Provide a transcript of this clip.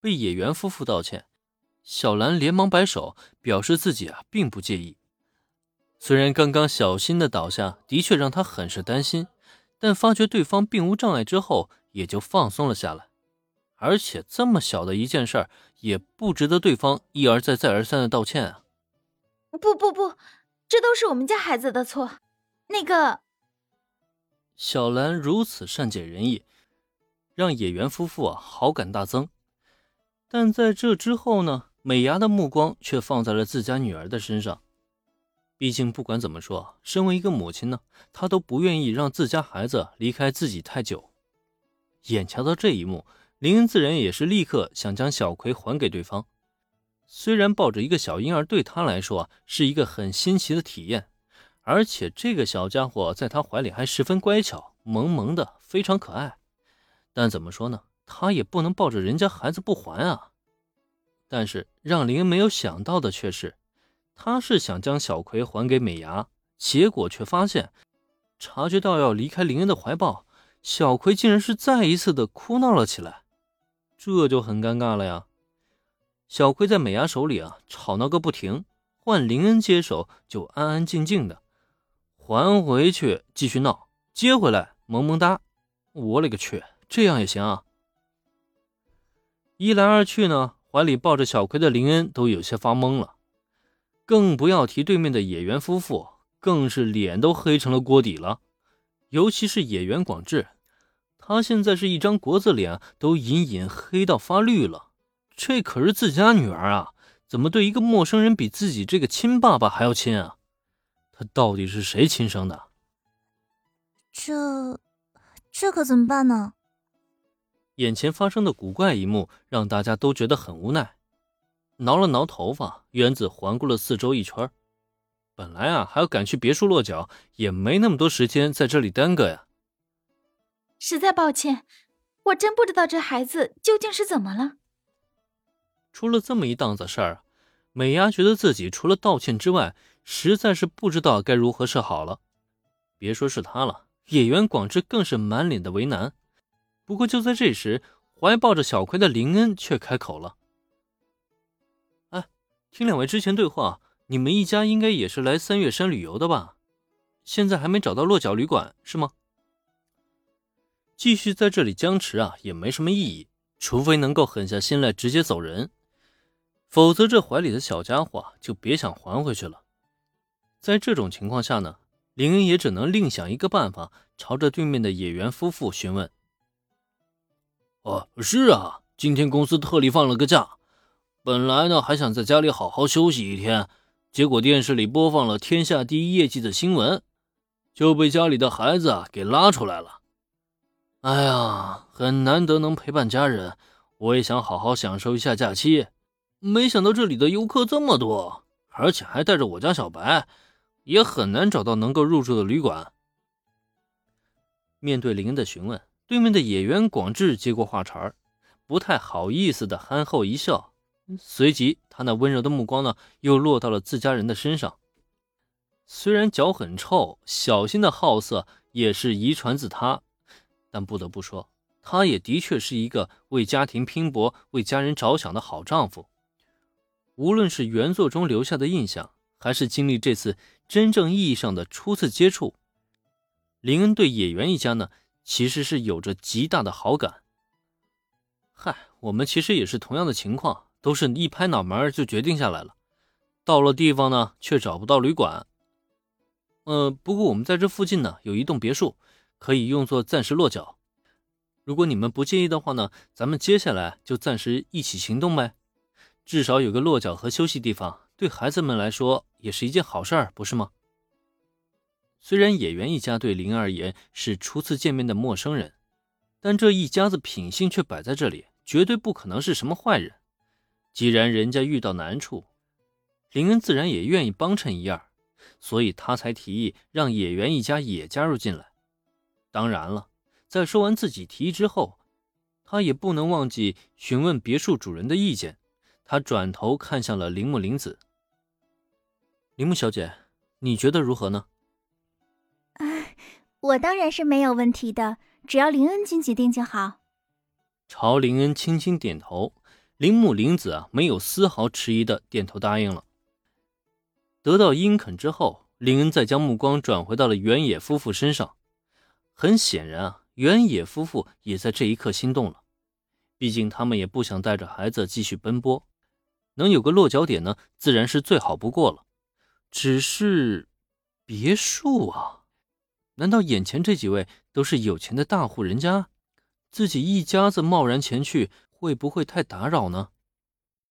被野原夫妇道歉，小兰连忙摆手，表示自己啊并不介意。虽然刚刚小心的倒下的确让他很是担心，但发觉对方并无障碍之后，也就放松了下来。而且这么小的一件事儿，也不值得对方一而再、再而三的道歉啊！不不不，这都是我们家孩子的错。那个，小兰如此善解人意，让野原夫妇啊好感大增。但在这之后呢，美伢的目光却放在了自家女儿的身上。毕竟，不管怎么说，身为一个母亲呢，她都不愿意让自家孩子离开自己太久。眼瞧到这一幕，林恩自然也是立刻想将小葵还给对方。虽然抱着一个小婴儿对他来说是一个很新奇的体验，而且这个小家伙在他怀里还十分乖巧、萌萌的，非常可爱。但怎么说呢，他也不能抱着人家孩子不还啊。但是让林恩没有想到的却是。他是想将小葵还给美伢，结果却发现，察觉到要离开林恩的怀抱，小葵竟然是再一次的哭闹了起来，这就很尴尬了呀。小葵在美伢手里啊吵闹个不停，换林恩接手就安安静静的，还回去继续闹，接回来萌萌哒。我勒个去，这样也行啊！一来二去呢，怀里抱着小葵的林恩都有些发懵了。更不要提对面的野原夫妇，更是脸都黑成了锅底了。尤其是野原广志，他现在是一张国字脸，都隐隐黑到发绿了。这可是自家女儿啊，怎么对一个陌生人比自己这个亲爸爸还要亲啊？他到底是谁亲生的？这，这可怎么办呢？眼前发生的古怪一幕，让大家都觉得很无奈。挠了挠头发，原子环顾了四周一圈。本来啊，还要赶去别墅落脚，也没那么多时间在这里耽搁呀。实在抱歉，我真不知道这孩子究竟是怎么了。出了这么一档子事儿，美伢觉得自己除了道歉之外，实在是不知道该如何是好了。别说是他了，野原广志更是满脸的为难。不过就在这时，怀抱着小葵的林恩却开口了。哎听两位之前对话，你们一家应该也是来三月山旅游的吧？现在还没找到落脚旅馆是吗？继续在这里僵持啊，也没什么意义，除非能够狠下心来直接走人，否则这怀里的小家伙就别想还回去了。在这种情况下呢，林恩也只能另想一个办法，朝着对面的野原夫妇询问：“哦，是啊，今天公司特地放了个假。”本来呢，还想在家里好好休息一天，结果电视里播放了天下第一业绩的新闻，就被家里的孩子给拉出来了。哎呀，很难得能陪伴家人，我也想好好享受一下假期，没想到这里的游客这么多，而且还带着我家小白，也很难找到能够入住的旅馆。面对林恩的询问，对面的野原广志接过话茬不太好意思的憨厚一笑。随即，他那温柔的目光呢，又落到了自家人的身上。虽然脚很臭，小心的好色也是遗传自他，但不得不说，他也的确是一个为家庭拼搏、为家人着想的好丈夫。无论是原作中留下的印象，还是经历这次真正意义上的初次接触，林恩对野原一家呢，其实是有着极大的好感。嗨，我们其实也是同样的情况。都是一拍脑门就决定下来了，到了地方呢，却找不到旅馆。呃，不过我们在这附近呢，有一栋别墅，可以用作暂时落脚。如果你们不介意的话呢，咱们接下来就暂时一起行动呗。至少有个落脚和休息地方，对孩子们来说也是一件好事儿，不是吗？虽然野原一家对林而言是初次见面的陌生人，但这一家子品性却摆在这里，绝对不可能是什么坏人。既然人家遇到难处，林恩自然也愿意帮衬一二，所以他才提议让野原一家也加入进来。当然了，在说完自己提议之后，他也不能忘记询问别墅主人的意见。他转头看向了铃木玲子：“铃木小姐，你觉得如何呢？”“，我当然是没有问题的，只要林恩君决定就好。”朝林恩轻轻点头。铃木玲子啊，没有丝毫迟疑的点头答应了。得到殷肯之后，林恩再将目光转回到了原野夫妇身上。很显然啊，原野夫妇也在这一刻心动了。毕竟他们也不想带着孩子继续奔波，能有个落脚点呢，自然是最好不过了。只是，别墅啊，难道眼前这几位都是有钱的大户人家？自己一家子贸然前去，会不会太打扰呢？